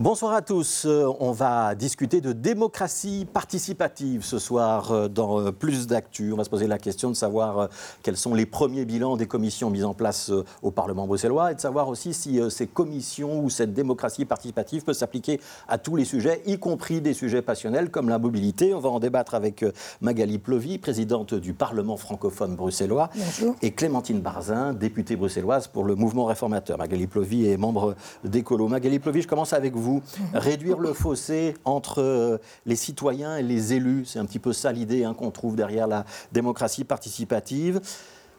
Bonsoir à tous. Euh, on va discuter de démocratie participative ce soir euh, dans euh, Plus d'actu. On va se poser la question de savoir quels sont les premiers bilans des commissions mises en place au Parlement bruxellois et de savoir aussi si ces commissions ou cette démocratie participative peut s'appliquer à tous les sujets, y compris des sujets passionnels comme la mobilité. On va en débattre avec Magali Plovy, présidente du Parlement francophone bruxellois, et Clémentine Barzin, députée bruxelloise pour le mouvement réformateur. Magali Plovy est membre d'Ecolo. Magali Plovy, je commence avec vous réduire le fossé entre euh, les citoyens et les élus. C'est un petit peu ça l'idée hein, qu'on trouve derrière la démocratie participative.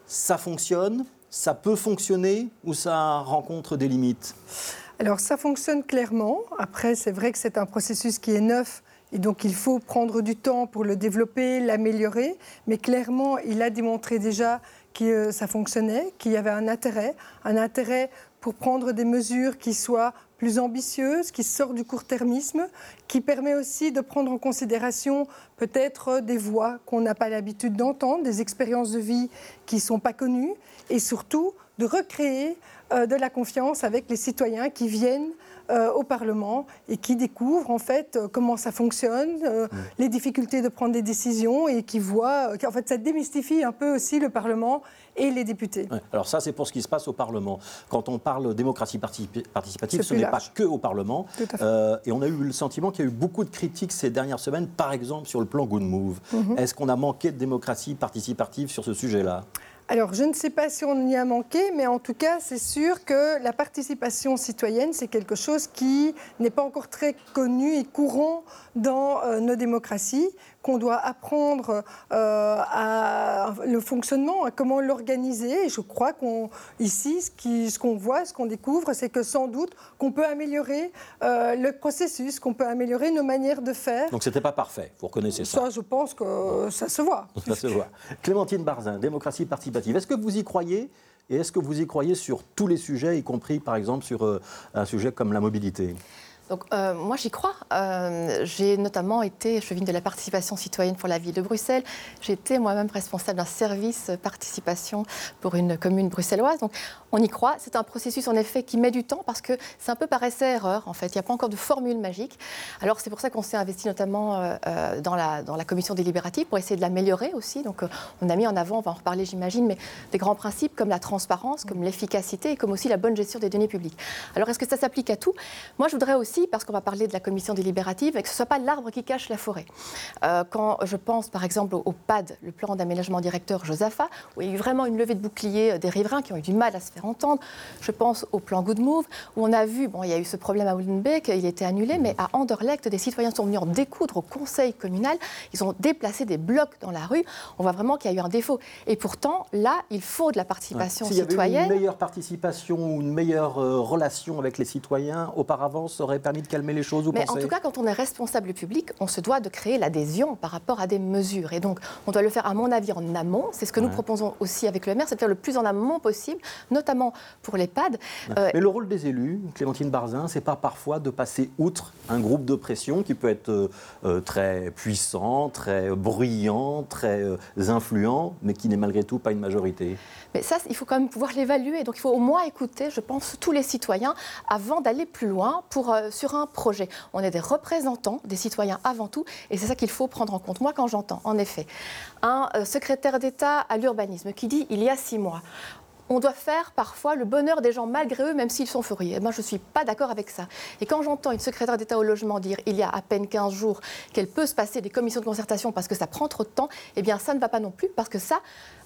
Ça fonctionne, ça peut fonctionner ou ça rencontre des limites? Alors ça fonctionne clairement. Après, c'est vrai que c'est un processus qui est neuf. Et donc il faut prendre du temps pour le développer, l'améliorer. Mais clairement, il a démontré déjà que ça fonctionnait, qu'il y avait un intérêt, un intérêt pour prendre des mesures qui soient plus ambitieuse, qui sort du court-termisme, qui permet aussi de prendre en considération peut-être des voix qu'on n'a pas l'habitude d'entendre, des expériences de vie qui ne sont pas connues, et surtout de recréer euh, de la confiance avec les citoyens qui viennent euh, au Parlement et qui découvrent en fait euh, comment ça fonctionne, euh, les difficultés de prendre des décisions et qui voient qu'en fait ça démystifie un peu aussi le Parlement et les députés. Alors ça c'est pour ce qui se passe au Parlement. Quand on parle démocratie participative, ce n'est pas que au Parlement. et on a eu le sentiment qu'il y a eu beaucoup de critiques ces dernières semaines, par exemple sur le plan Good Move. Mm-hmm. Est-ce qu'on a manqué de démocratie participative sur ce sujet-là? Alors, je ne sais pas si on y a manqué, mais en tout cas, c'est sûr que la participation citoyenne, c'est quelque chose qui n'est pas encore très connu et courant dans euh, nos démocraties qu'on doit apprendre euh, à le fonctionnement, à comment l'organiser. Et je crois qu'ici, ce qu'on voit, ce qu'on découvre, c'est que sans doute qu'on peut améliorer euh, le processus, qu'on peut améliorer nos manières de faire. Donc c'était pas parfait, vous reconnaissez ça Ça, je pense que ça se voit. Ça se voit. Clémentine Barzin, démocratie participative. Est-ce que vous y croyez? Et est-ce que vous y croyez sur tous les sujets, y compris par exemple sur euh, un sujet comme la mobilité? Donc, euh, moi, j'y crois. Euh, j'ai notamment été, viens de la participation citoyenne pour la ville de Bruxelles. J'étais moi-même responsable d'un service participation pour une commune bruxelloise. Donc, on y croit. C'est un processus, en effet, qui met du temps parce que c'est un peu par essai-erreur, en fait. Il n'y a pas encore de formule magique. Alors, c'est pour ça qu'on s'est investi notamment euh, dans, la, dans la commission délibérative pour essayer de l'améliorer aussi. Donc, on a mis en avant, on va en reparler, j'imagine, mais des grands principes comme la transparence, comme l'efficacité et comme aussi la bonne gestion des données publiques. Alors, est-ce que ça s'applique à tout? Moi, je voudrais aussi parce qu'on va parler de la commission délibérative, et que ce ne soit pas l'arbre qui cache la forêt. Euh, quand je pense par exemple au, PAD, le plan d'aménagement directeur Josapha, où il y a eu vraiment une levée de bouclier euh, des riverains qui ont eu du mal à se faire entendre. Je pense au plan Good Move, où on a vu, bon, il y a eu ce problème à Wildenbeek, il était annulé, mais à Anderlecht, des citoyens sont venus en découdre au conseil communal. Ils ont déplacé des blocs dans la rue. On voit vraiment qu'il y a eu un défaut. Et pourtant, là, il faut de la participation citoyenne. S'il y avait une meilleure participation ou une meilleure euh, relation avec les citoyens, auparavant, ça aurait permis de calmer les choses, vous Mais en tout cas, quand on est responsable public, on se doit de créer l'adhésion par rapport à des mesures. Et donc, on doit le faire, à mon avis, en amont. C'est ce que nous proposons aussi avec le maire, c'est de faire le plus en amont possible, notamment pour les PAD. Euh, Mais le rôle des élus, Clémentine Barzin, c'est pas parfois de passer outre un groupe de pression qui peut être euh, euh, très puissant, très bruyant, très influent, mais qui n'est malgré tout pas une majorité. Mais ça, il faut quand même pouvoir l'évaluer. Donc, il faut au moins écouter, je pense, tous les citoyens avant d'aller plus loin pour, sur un projet. On est des représentants des citoyens avant tout, et c'est ça qu'il faut prendre en compte. Moi, quand j'entends, en effet, un euh, secrétaire d'État à l'urbanisme qui dit il y a six mois, on doit faire parfois le bonheur des gens malgré eux, même s'ils sont furieux. Eh ben, je ne suis pas d'accord avec ça. Et quand j'entends une secrétaire d'État au logement dire il y a à peine 15 jours qu'elle peut se passer des commissions de concertation parce que ça prend trop de temps, eh bien ça ne va pas non plus parce que ça,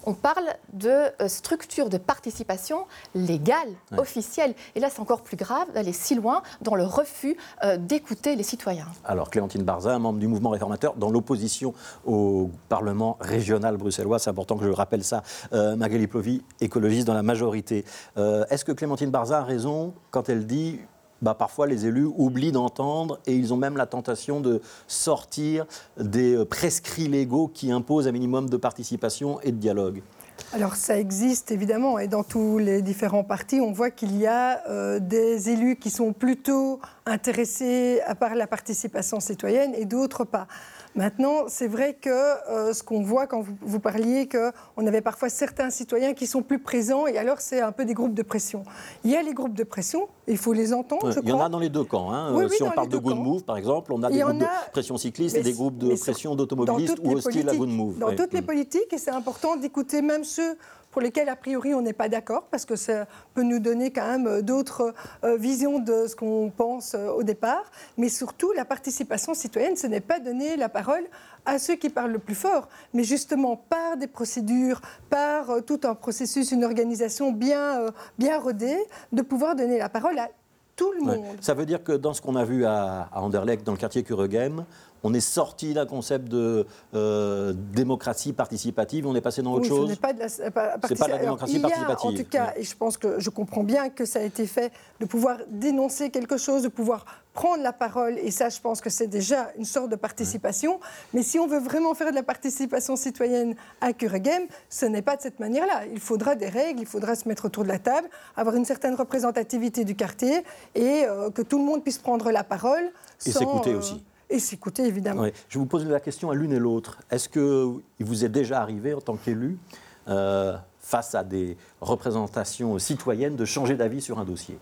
on parle de euh, structure de participation légale, officielle. Et là, c'est encore plus grave d'aller si loin dans le refus euh, d'écouter les citoyens. Alors, Clémentine Barzin, membre du mouvement réformateur, dans l'opposition au Parlement régional bruxellois, c'est important que je rappelle ça, euh, Magali Plovy, écologiste dans la majorité. Euh, est-ce que Clémentine Barza a raison quand elle dit bah, parfois les élus oublient d'entendre et ils ont même la tentation de sortir des euh, prescrits légaux qui imposent un minimum de participation et de dialogue? Alors ça existe évidemment et dans tous les différents partis, on voit qu'il y a euh, des élus qui sont plutôt intéressés à par la participation citoyenne et d'autres pas. Maintenant, c'est vrai que euh, ce qu'on voit quand vous, vous parliez, qu'on avait parfois certains citoyens qui sont plus présents, et alors c'est un peu des groupes de pression. Il y a les groupes de pression, il faut les entendre, je Il y en a dans les deux camps. hein. Oui, oui, si on parle de Good camps. Move, par exemple, on a des groupes de pression cycliste mais et des groupes de pression d'automobilistes ou les hostiles à Good. Move. Dans Ouais. toutes les Mm. politiques, et c'est important d'écouter même ceux pour lesquels, a priori, on n'est pas d'accord, parce que ça peut nous donner quand même euh, d'autres euh, visions de ce qu'on pense euh, au départ. Mais surtout, la participation citoyenne, ce n'est pas donner la parole à ceux qui parlent le plus fort, mais justement par des procédures, par tout un processus, une organisation bien, bien rodée, de pouvoir donner la parole à tout le Ouais. monde. Ça veut dire que dans ce qu'on a vu à, à Anderlecht, dans le quartier Kuregem, on est sorti d'un concept de euh, démocratie participative, on est passé dans autre Oui, ce chose. n'est pas de la, pas- C'est pas de la Alors, démocratie il y a, participative, En tout cas, et je pense que je comprends bien que ça a été fait, de pouvoir dénoncer quelque chose, de pouvoir prendre la parole, et ça, je pense que c'est déjà une sorte de participation. Mais si on veut vraiment faire de la participation citoyenne à Kuregem, ce n'est pas de cette manière-là. Il faudra des règles, il faudra se mettre autour de la table, avoir une certaine représentativité du quartier, et euh, que tout le monde puisse prendre la parole. Et s'écouter euh, aussi. Et s'écouter, évidemment. Je vous pose la question à l'une et l'autre. Est-ce qu'il vous est déjà arrivé, en tant qu'élu, euh, face à des représentations citoyennes, de changer d'avis sur un dossier?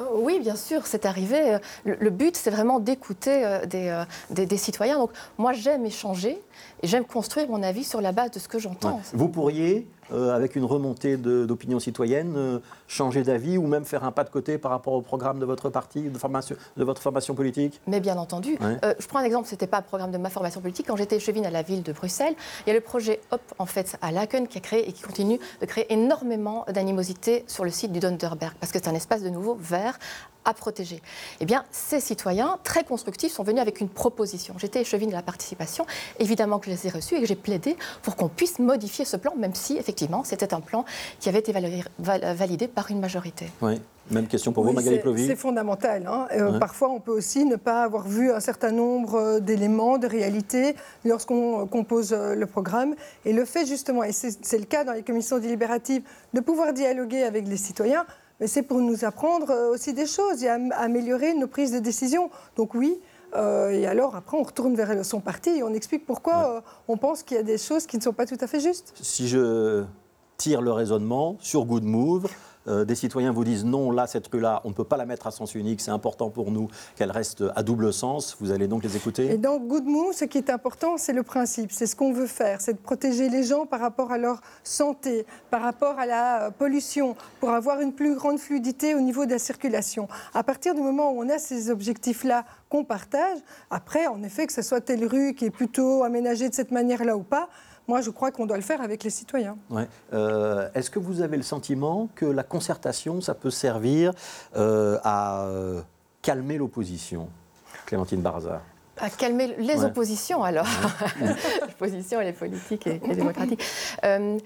Oh, Oui, bien sûr, c'est arrivé. Le, le but, c'est vraiment d'écouter euh, des, euh, des- des citoyens. Donc, moi, j'aime échanger et j'aime construire mon avis sur la base de ce que j'entends. Ouais. Vous pourriez, euh, avec une remontée d'opinion citoyenne, euh, changer d'avis ou même faire un pas de côté par rapport au programme de votre parti, de, formation, de votre formation politique? Mais bien entendu, Ouais. euh, je prends un exemple, ce n'était pas un programme de ma formation politique. Quand j'étais chevine à la ville de Bruxelles, il y a le projet HOP en fait, à Laken qui a créé et qui continue de créer énormément d'animosité sur le site du Donderberg, parce que c'est un espace de nouveau vert à protéger. Eh bien, ces citoyens très constructifs sont venus avec une proposition. J'étais chevine de la participation, évidemment que je les ai reçus et que j'ai plaidé pour qu'on puisse modifier ce plan, même si effectivement c'était un plan qui avait été validé par une majorité. Oui. Même question pour vous, Oui, Magali c'est- Plovy C'est fondamental. hein. Euh, Ouais. Parfois, on peut aussi ne pas avoir vu un certain nombre euh, d'éléments, de réalités, lorsqu'on euh, compose le programme. Et le fait, justement, et c'est le cas dans les commissions délibératives, de pouvoir dialoguer avec les citoyens, mais c'est pour nous apprendre aussi des choses et am- améliorer nos prises de décision. Donc oui. Euh, et alors, après, on retourne vers son parti et on explique pourquoi euh, on pense qu'il y a des choses qui ne sont pas tout à fait justes. Si je tire le raisonnement sur Good Move, euh, des citoyens vous disent non, là, cette rue-là, on ne peut pas la mettre à sens unique, c'est important pour nous qu'elle reste à double sens. Vous allez donc les écouter Et dans Good ce qui est important, c'est le principe, c'est ce qu'on veut faire, c'est de protéger les gens par rapport à leur santé, par rapport à la euh, pollution, pour avoir une plus grande fluidité au niveau de la circulation. À partir du moment où on a ces objectifs-là qu'on partage, après, en effet, que ce soit telle rue qui est plutôt aménagée de cette manière-là ou pas, moi, je crois qu'on doit le faire avec les citoyens. Ouais. Euh, Est-ce que vous avez le sentiment que la concertation, ça peut servir euh, à euh, calmer l'opposition Clémentine Barza. À calmer les Ouais. oppositions, alors. L'opposition, elle est politique et, et démocratique. Euh,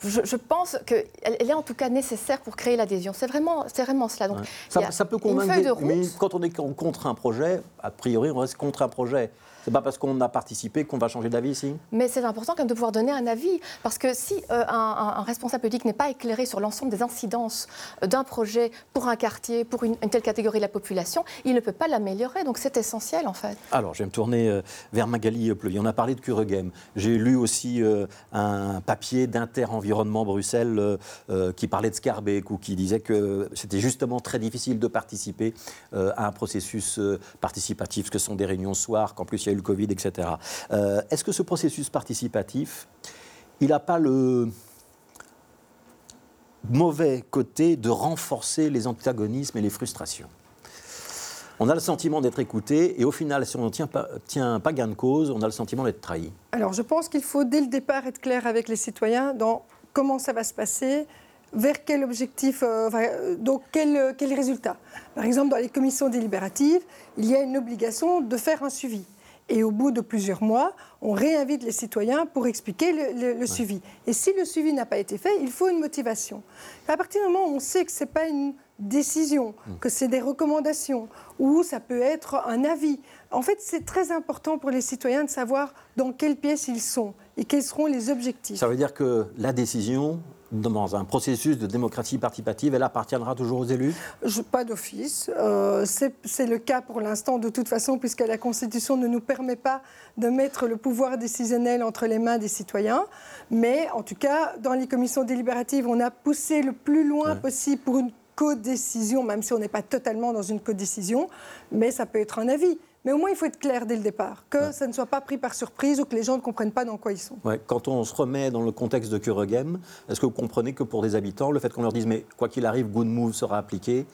je, je pense qu'elle elle est en tout cas nécessaire pour créer l'adhésion. C'est vraiment, c'est vraiment cela. Donc, Ouais. Ça, a ça peut une convaincre, feuille de des- mais route. quand on est con- contre un projet, a priori, on reste contre un projet. C'est pas parce qu'on a participé qu'on va changer d'avis ici Mais c'est important quand même de pouvoir donner un avis, parce que si euh, un, un- responsable politique n'est pas éclairé sur l'ensemble des incidences euh, d'un projet pour un quartier, pour une, une telle catégorie de la population, il ne peut pas l'améliorer. Donc c'est essentiel en fait. Alors, je vais me tourner euh, vers Magali Pleuy. On a parlé de Kuregem. J'ai lu aussi euh, un papier d'Inter-Environnement Bruxelles euh, qui parlait de Scarbeck ou qui disait que c'était justement très difficile de participer à un processus participatif, que ce sont des réunions soir, qu'en plus le Covid, etc. Euh, Est-ce que ce processus participatif, il n'a pas le mauvais côté de renforcer les antagonismes et les frustrations? On a le sentiment d'être écouté et au final, si on ne tient pas, gain de cause, on a le sentiment d'être trahi. Alors, je pense qu'il faut dès le départ être clair avec les citoyens dans comment ça va se passer, vers quel objectif, euh, euh, donc euh, quel résultat. Par exemple, dans les commissions délibératives, il y a une obligation de faire un suivi. Et au bout de plusieurs mois, on réinvite les citoyens pour expliquer le, le- le suivi. Et si le suivi n'a pas été fait, il faut une motivation. À partir du moment où on sait que ce n'est pas une décision, que c'est des recommandations, ou ça peut être un avis, en fait, c'est très important pour les citoyens de savoir dans quelle pièce ils sont et quels seront les objectifs. Ça veut dire que la décision, dans un processus de démocratie participative, elle appartiendra toujours aux élus? Je, Pas d'office. Euh, c'est le cas pour l'instant de toute façon, puisque la Constitution ne nous permet pas de mettre le pouvoir décisionnel entre les mains des citoyens. Mais en tout cas, dans les commissions délibératives, on a poussé le plus loin possible pour une codécision, même si on n'est pas totalement dans une codécision, mais ça peut être un avis. Mais au moins, il faut être clair dès le départ, que ça ne soit pas pris par surprise ou que les gens ne comprennent pas dans quoi ils sont. Quand on se remet dans le contexte de Kuregem, est-ce que vous comprenez que pour des habitants, le fait qu'on leur dise mais quoi qu'il arrive, Good Move sera appliqué,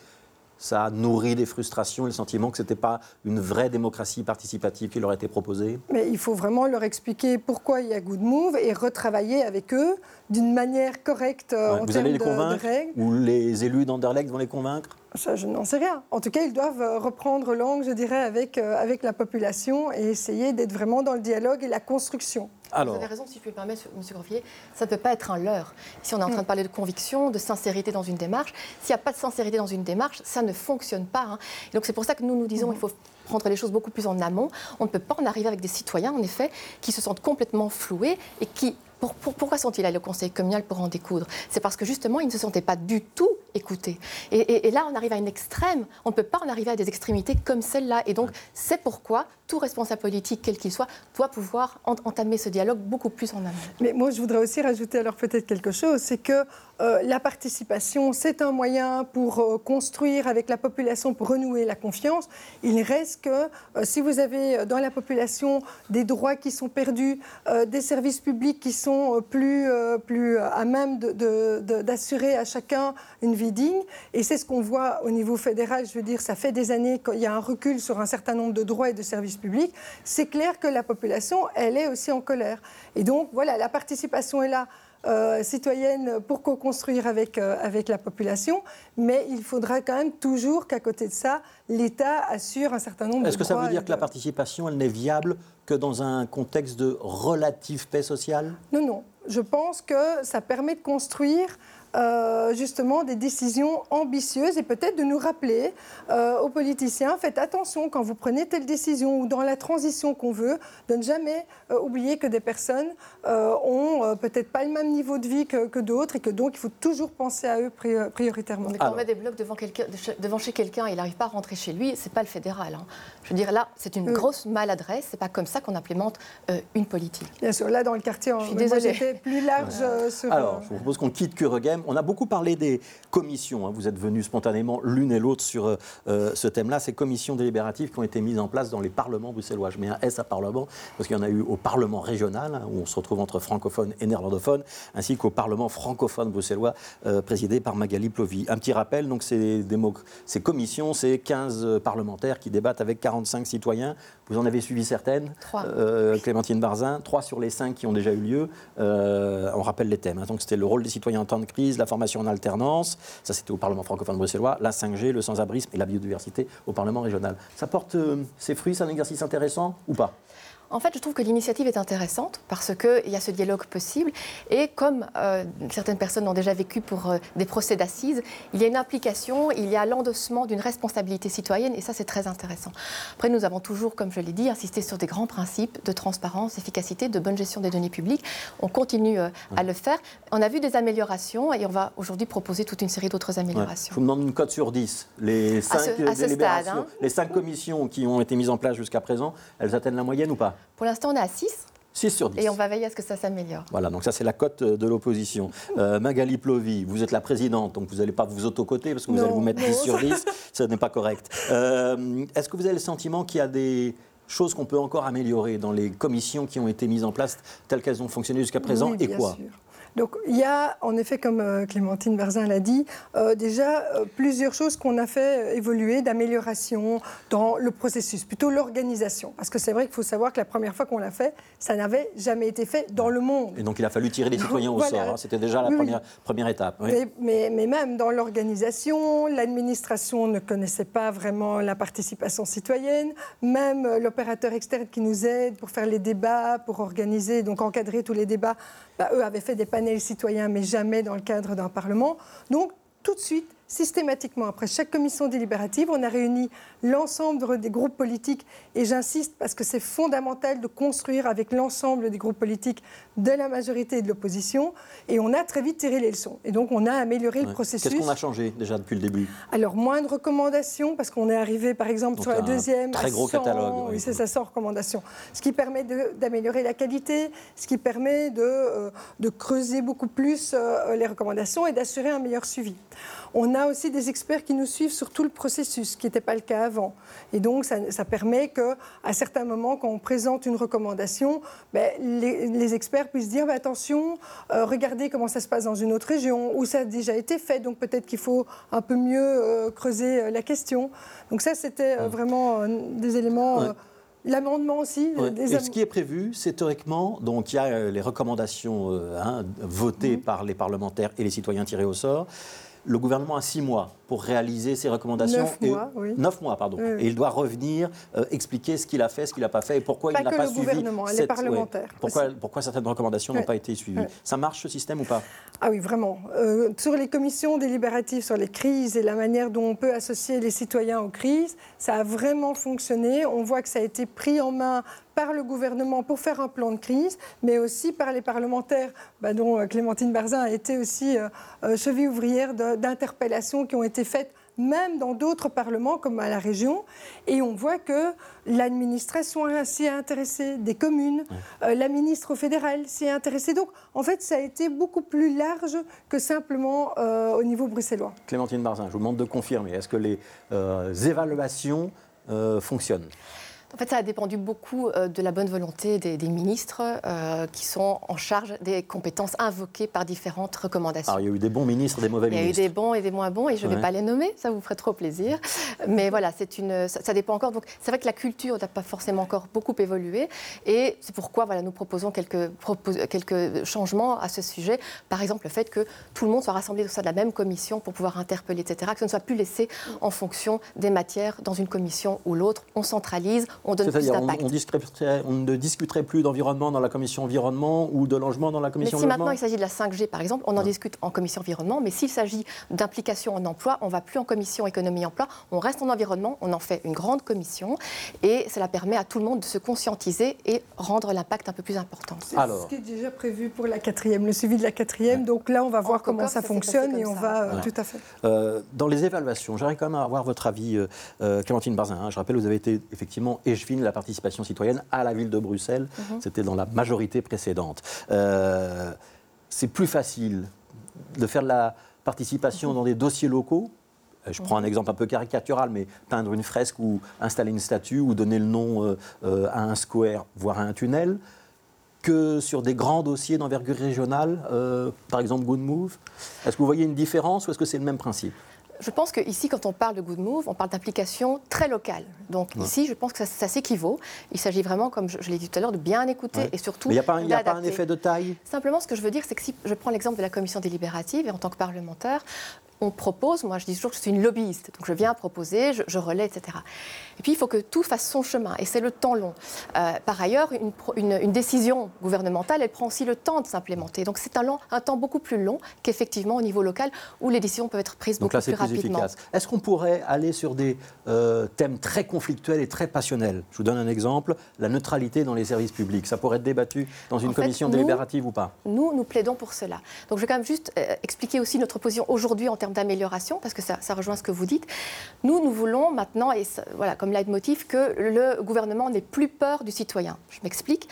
ça a nourri des frustrations et le sentiment que ce n'était pas une vraie démocratie participative qui leur était proposée? Mais il faut vraiment leur expliquer pourquoi il y a Good Move et retravailler avec eux d'une manière correcte euh, en Vous allez les convaincre Ou les élus d'Anderlecht vont les convaincre? Ça, je n'en sais rien. En tout cas, ils doivent euh, reprendre langue, je dirais, avec, euh, avec la population et essayer d'être vraiment dans le dialogue et la construction. Vous avez raison, si je peux me permettre, M. Groffier, ça ne peut pas être un leurre. Si on est en train de parler de conviction, de sincérité dans une démarche, s'il n'y a pas de sincérité dans une démarche, ça ne fonctionne pas. Hein. donc c'est pour ça que nous nous disons qu'il faut prendre les choses beaucoup plus en amont. On ne peut pas en arriver avec des citoyens, en effet, qui se sentent complètement floués et qui pourquoi sont-ils allés au Conseil communal pour en découdre? C'est parce que justement, ils ne se sentaient pas du tout écoutés. Et, là, on arrive à une extrême. On ne peut pas en arriver à des extrémités comme celle-là. Et donc, c'est pourquoi tout responsable politique, quel qu'il soit, doit pouvoir entamer ce dialogue beaucoup plus en amont. Mais moi, je voudrais aussi rajouter alors peut-être quelque chose, c'est que euh, la participation, c'est un moyen pour euh, construire avec la population, pour renouer la confiance. Il reste que euh, si vous avez dans la population des droits qui sont perdus, des services publics qui sont plus, plus à même d'assurer à chacun une vie digne, et c'est ce qu'on voit au niveau fédéral, je veux dire, ça fait des années qu'il y a un recul sur un certain nombre de droits et de services publics, c'est clair que la population, elle est aussi en colère. Et donc, voilà, la participation est là euh, citoyenne pour co-construire avec, euh, avec la population, mais il faudra quand même toujours qu'à côté de ça, l'État assure un certain nombre de Est-ce que ça veut dire que la participation, elle n'est viable que dans un contexte de relative paix sociale? Non, non. Je pense que ça permet de construire euh, justement des décisions ambitieuses et peut-être de nous rappeler euh, aux politiciens, faites attention quand vous prenez telle décision ou dans la transition qu'on veut, de ne jamais euh, oublier que des personnes ont peut-être pas le même niveau de vie que, d'autres et que donc il faut toujours penser à eux prioritairement. Mais quand on met des blocs devant, devant chez quelqu'un et il n'arrive pas à rentrer chez lui, c'est pas le fédéral. Hein. Je veux dire, là, c'est une grosse maladresse, c'est pas comme ça qu'on implémente une politique. Bien sûr, là dans le quartier, je suis désolée. plus large Alors, je vous propose qu'on quitte Kuregem on a beaucoup parlé des commissions. Hein. Vous êtes venus spontanément l'une et l'autre sur euh, euh, ce thème-là. Ces commissions délibératives qui ont été mises en place dans les parlements bruxellois. Je mets un S à Parlement parce qu'il y en a eu au Parlement régional, hein, où on se retrouve entre francophones et néerlandophones, ainsi qu'au Parlement francophone bruxellois, euh, présidé par Magali Plovy. Un petit rappel, donc ces, ces commissions, c'est 15 parlementaires qui débattent avec 45 citoyens. Vous en avez suivi certaines Trois. Clémentine Barzin, trois sur les cinq qui ont déjà eu lieu. on rappelle les thèmes. Hein. Donc c'était le rôle des citoyens en temps de crise, la formation en alternance, ça c'était au Parlement francophone bruxellois, la 5G, le sans-abrisme et la biodiversité au Parlement régional. Ça porte euh, ses fruits, c'est un exercice intéressant ou pas? En fait, je trouve que l'initiative est intéressante parce qu'il y a ce dialogue possible. Et comme euh, certaines personnes ont déjà vécu pour euh, des procès d'assises, il y a une implication, il y a l'endossement d'une responsabilité citoyenne et ça, c'est très intéressant. Après, nous avons toujours, comme je l'ai dit, insisté sur des grands principes de transparence, d'efficacité, de bonne gestion des données publiques. On continue euh, à le faire. On a vu des améliorations et on va aujourd'hui proposer toute une série d'autres améliorations. Je vous demande une cote sur 10. Les 5 hein. les cinq commissions qui ont été mises en place jusqu'à présent, elles atteignent la moyenne ou pas? Pour l'instant, on est à 6. 6 sur 10. Et on va veiller à ce que ça s'améliore. Voilà, donc ça c'est la cote euh, de l'opposition. Euh, Magali Plovy, vous êtes la présidente, donc vous n'allez pas vous autocoter parce que vous allez vous mettre 10 sur 10. Ce n'est pas correct. Euh, est-ce que vous avez le sentiment qu'il y a des choses qu'on peut encore améliorer dans les commissions qui ont été mises en place telles qu'elles ont fonctionné jusqu'à présent et quoi? Donc il y a en effet, comme euh, Clémentine Berzin l'a dit, euh, déjà euh, plusieurs choses qu'on a fait évoluer, d'amélioration dans le processus, plutôt l'organisation. Parce que c'est vrai qu'il faut savoir que la première fois qu'on l'a fait, ça n'avait jamais été fait dans le monde. Et donc il a fallu tirer les citoyens au sort, hein. c'était déjà la première, première étape. Mais, mais, même dans l'organisation, l'administration ne connaissait pas vraiment la participation citoyenne, même l'opérateur externe qui nous aide pour faire les débats, pour organiser, donc encadrer tous les débats, bah, eux avaient fait des panels citoyens, mais jamais dans le cadre d'un Parlement. Donc, tout de suite, systématiquement, après chaque commission délibérative, on a réuni l'ensemble des groupes politiques, et j'insiste parce que c'est fondamental de construire avec l'ensemble des groupes politiques de la majorité et de l'opposition, et on a très vite tiré les leçons. Et donc on a amélioré le processus. Qu'est-ce qu'on a changé déjà depuis le début? Alors moins de recommandations, parce qu'on est arrivé par exemple sur la deuxième. Très gros catalogue. Oui, c'est ça, sans recommandations. Ce qui permet d'améliorer la qualité, ce qui permet de, euh, de creuser beaucoup plus euh, les recommandations et d'assurer un meilleur suivi. On a aussi des experts qui nous suivent sur tout le processus, ce qui n'était pas le cas avant. Et donc, ça, permet qu'à certains moments, quand on présente une recommandation, ben, les, experts puissent dire bah, attention, euh, regardez comment ça se passe dans une autre région, où ça a déjà été fait, donc peut-être qu'il faut un peu mieux euh, creuser euh, la question. Donc ça, c'était vraiment des éléments... L'amendement aussi. Et ce qui est prévu, c'est théoriquement, donc il y a les recommandations hein, votées mmh. par les parlementaires et les citoyens tirés au sort. Le gouvernement a six mois pour réaliser ses recommandations. Neuf mois, oui. Neuf mois, pardon. Et il doit revenir, euh, expliquer ce qu'il a fait, ce qu'il n'a pas fait et pourquoi il n'a pas suivi. Pas le gouvernement, les parlementaires. Pourquoi, pourquoi, certaines recommandations n'ont pas été suivies. Ça marche ce système ou pas? Ah oui, vraiment. Euh, sur les commissions délibératives sur les crises et la manière dont on peut associer les citoyens aux crises, ça a vraiment fonctionné. On voit que ça a été pris en main par le gouvernement pour faire un plan de crise, mais aussi par les parlementaires, bah, dont euh, Clémentine Barzin a été aussi cheville ouvrière d'interpellations qui ont été faites même dans d'autres parlements comme à la région. Et on voit que l'administration s'y est intéressée, des communes, euh, la ministre fédérale s'y est intéressée. Donc, en fait, ça a été beaucoup plus large que simplement euh, au niveau bruxellois. Clémentine Barzin, je vous demande de confirmer. Est-ce que les euh, évaluations fonctionnent? En fait, ça a dépendu beaucoup euh, de la bonne volonté des, ministres euh, qui sont en charge des compétences invoquées par différentes recommandations. Alors, il y a eu des bons ministres, des mauvais ministres. Il y a eu des bons et des moins bons, et je ne vais pas les nommer, ça vous ferait trop plaisir. Mais voilà, une, ça, dépend encore. Donc, c'est vrai que la culture n'a pas forcément encore beaucoup évolué, et c'est pourquoi voilà, nous proposons quelques, quelques changements à ce sujet. Par exemple, le fait que tout le monde soit rassemblé au sein de la même commission pour pouvoir interpeller, etc., que ce ne soit plus laissé en fonction des matières dans une commission ou l'autre. On centralise, on donne plus d'impact. On, on, ne discuterait plus d'environnement dans la commission environnement ou de logement dans la commission mais si maintenant il s'agit de la 5G, par exemple, on en discute en commission environnement, mais s'il s'agit d'implication en emploi, on ne va plus en commission économie-emploi, on reste en environnement, on en fait une grande commission, et cela permet à tout le monde de se conscientiser et rendre l'impact un peu plus important. C'est ce qui est déjà prévu pour la quatrième, le suivi de la quatrième, donc là on va voir comment ça, fonctionne et on va, euh, tout à fait. Euh, dans les évaluations, j'aimerais quand même avoir votre avis, euh, Clémentine Barzin, hein. je rappelle, vous avez été effectivement échevine la participation citoyenne à la ville de Bruxelles. Mhm. C'était dans la majorité précédente. Euh, c'est plus facile de faire de la participation mhm. dans des dossiers locaux. Euh, je prends un mhm. exemple un peu caricatural, mais peindre une fresque ou installer une statue ou donner le nom euh, à un square, voire à un tunnel, que sur des grands dossiers d'envergure régionale, par exemple Good Move. Est-ce que vous voyez une différence ou est-ce que c'est le même principe? Je pense qu'ici, quand on parle de Good Move, on parle d'implication très locale. Donc ici, je pense que ça, s'équivaut. Il s'agit vraiment, comme je, l'ai dit tout à l'heure, de bien écouter et surtout. Mais il n'y a, pas un effet de taille? Simplement, ce que je veux dire, c'est que si je prends l'exemple de la commission délibérative, et en tant que parlementaire, on propose, moi je dis toujours que je suis une lobbyiste, donc je viens proposer, je, relais, etc. Et puis il faut que tout fasse son chemin, et c'est le temps long. Euh, par ailleurs, une, décision gouvernementale, elle prend aussi le temps de s'implémenter. Donc c'est un, un, temps beaucoup plus long qu'effectivement au niveau local, où les décisions peuvent être prises beaucoup plus, rapidement. Est-ce qu'on pourrait aller sur des euh, thèmes très conflictuels et très passionnels? Je vous donne un exemple, la neutralité dans les services publics. Ça pourrait être débattu dans une commission délibérative ou pas? Nous, nous plaidons pour cela. Donc je vais quand même juste euh, expliquer aussi notre position aujourd'hui en termes d'amélioration, parce que ça, rejoint ce que vous dites. Nous, nous voulons maintenant, et voilà, comme leitmotiv, que le gouvernement n'ait plus peur du citoyen. Je m'explique.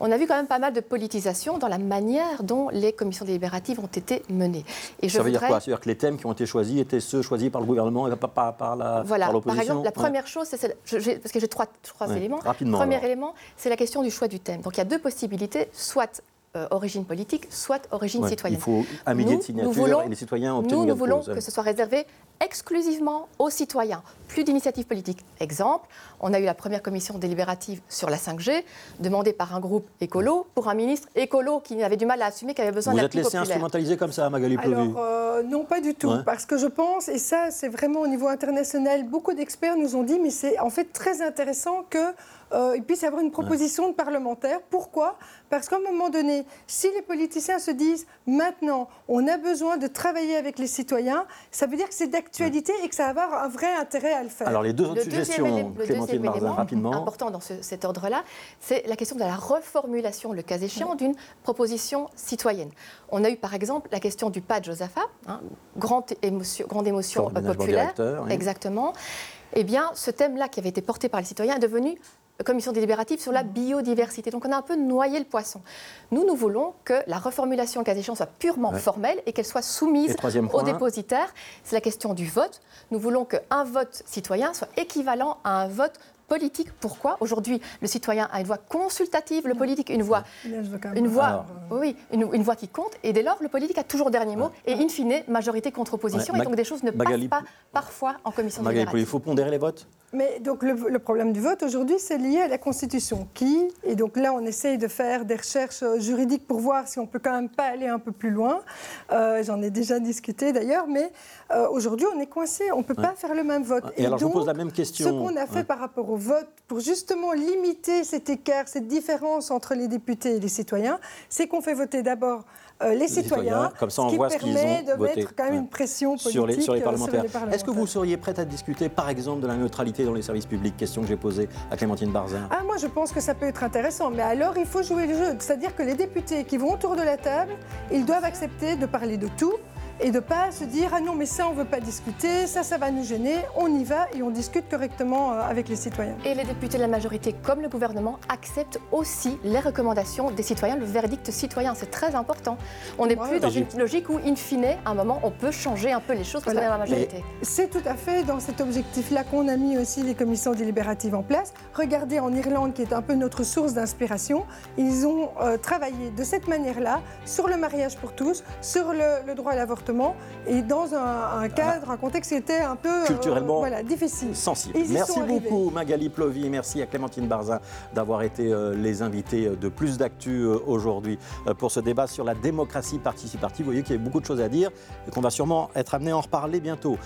On a vu quand même pas mal de politisation dans la manière dont les commissions délibératives ont été menées. Et je ça veut dire quoi? C'est-à-dire que les thèmes qui ont été choisis étaient ceux choisis par le gouvernement et pas par, par la Voilà, par, exemple, la première chose, c'est parce que j'ai trois, trois éléments. Rapidement. Premier élément, c'est la question du choix du thème. Donc il y a deux possibilités, soit euh, origine politique, soit origine citoyenne. Il faut un millier de signatures et les citoyens ont Nous, nous voulons que ce soit réservé exclusivement aux citoyens. Plus d'initiatives politiques. Exemple, on a eu la première commission délibérative sur la 5G, demandée par un groupe écolo, pour un ministre écolo qui avait du mal à assumer qu'il avait besoin d'appui populaire. Vous êtes laissé instrumentaliser comme ça, Magali Alors, euh, non, pas du tout. Parce que je pense, et ça, c'est vraiment au niveau international, beaucoup d'experts nous ont dit, mais c'est en fait très intéressant que euh, il puisse y avoir une proposition de parlementaire. Pourquoi? Parce qu'à un moment donné, si les politiciens se disent maintenant, on a besoin de travailler avec les citoyens, ça veut dire que c'est d'actualité et que ça va avoir un vrai intérêt à le faire. Alors les deux autres suggestions, Clémentine Barzin, rapidement. important dans cet ordre-là, c'est la question de la reformulation, le cas échéant, d'une proposition citoyenne. On a eu par exemple la question du pas de Josapha, hein, grande émotion, grande émotion populaire, exactement. Eh bien, ce thème-là qui avait été porté par les citoyens est devenu commission délibérative sur la biodiversité. Donc on a un peu noyé le poisson. Nous, nous voulons que la reformulation, le cas échéant, soit purement formelle et qu'elle soit soumise aux dépositaires. C'est la question du vote. Nous voulons qu'un vote citoyen soit équivalent à un vote politique. Pourquoi Aujourd'hui, le citoyen a une voix consultative, le politique une voix, une voix, oui, une, voix qui compte, et dès lors, le politique a toujours dernier mot, et in fine, majorité contre opposition, et donc des choses ne passent pas parfois en commission Magali, il faut pondérer les votes? Mais donc le, problème du vote aujourd'hui, c'est lié à la Constitution. Qui? Et donc là, on essaye de faire des recherches juridiques pour voir si on peut quand même pas aller un peu plus loin. Euh, j'en ai déjà discuté d'ailleurs, mais euh, aujourd'hui, on est coincé. On ne peut pas faire le même vote. Et, alors, je vous pose la même question. Ce qu'on a fait par rapport au vote, pour justement limiter cet écart, cette différence entre les députés et les citoyens, c'est qu'on fait voter d'abord euh, les, citoyens, comme ça on ce voit ce qu'ils ont de mettre quand même une pression politique sur les, sur les parlementaires. Est-ce que vous seriez prête à discuter, par exemple, de la neutralité dans les services publics? Question que j'ai posée à Clémentine Barzin. Ah, moi, je pense que ça peut être intéressant, mais alors il faut jouer le jeu. C'est-à-dire que les députés qui vont autour de la table, ils doivent accepter de parler de tout et de pas se dire ah non mais ça on veut pas discuter, ça ça va nous gêner, on y va et on discute correctement euh, avec les citoyens. Et les députés de la majorité comme le gouvernement acceptent aussi les recommandations des citoyens, le verdict citoyen, c'est très important. On n'est plus dans une logique où in fine à un moment on peut changer un peu les choses parce qu'on est dans la majorité. C'est tout à fait dans cet objectif-là qu'on a mis aussi les commissions délibératives en place. Regardez en Irlande qui est un peu notre source d'inspiration, ils ont euh, travaillé de cette manière-là sur le mariage pour tous, sur le, le droit à l'avortement et dans un, cadre, un contexte qui était un peu euh, culturellement difficile. Sensible. Merci beaucoup Magali Plovy, merci à Clémentine Barzin d'avoir été euh, les invités de plus d'actu euh, aujourd'hui pour ce débat sur la démocratie participative. Vous voyez qu'il y a beaucoup de choses à dire et qu'on va sûrement être amené à en reparler bientôt.